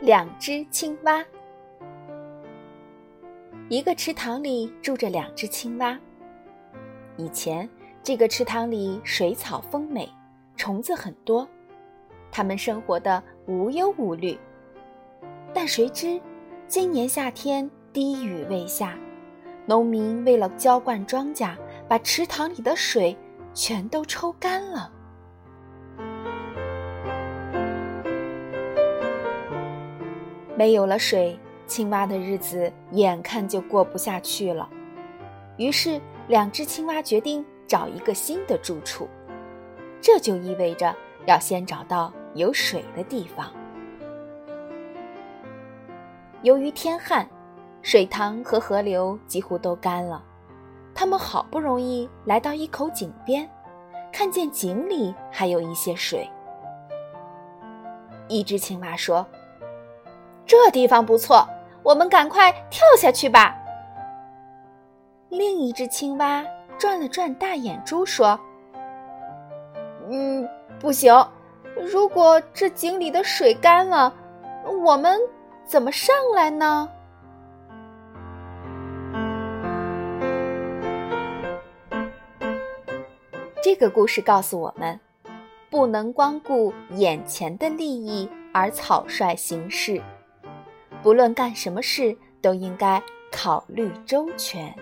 两只青蛙。一个池塘里住着两只青蛙。以前，这个池塘里水草丰美，虫子很多，它们生活的无忧无虑。但谁知，今年夏天滴雨未下，农民为了浇灌庄稼，把池塘里的水全都抽干了。没有了水，青蛙的日子眼看就过不下去了。于是，两只青蛙决定找一个新的住处。这就意味着要先找到有水的地方。由于天旱，水塘和河流几乎都干了。他们好不容易来到一口井边，看见井里还有一些水。一只青蛙说。这地方不错，我们赶快跳下去吧。另一只青蛙转了转大眼珠，说：“嗯，不行，如果这井里的水干了，我们怎么上来呢？”这个故事告诉我们，不能光顾眼前的利益而草率行事。不论干什么事，都应该考虑周全。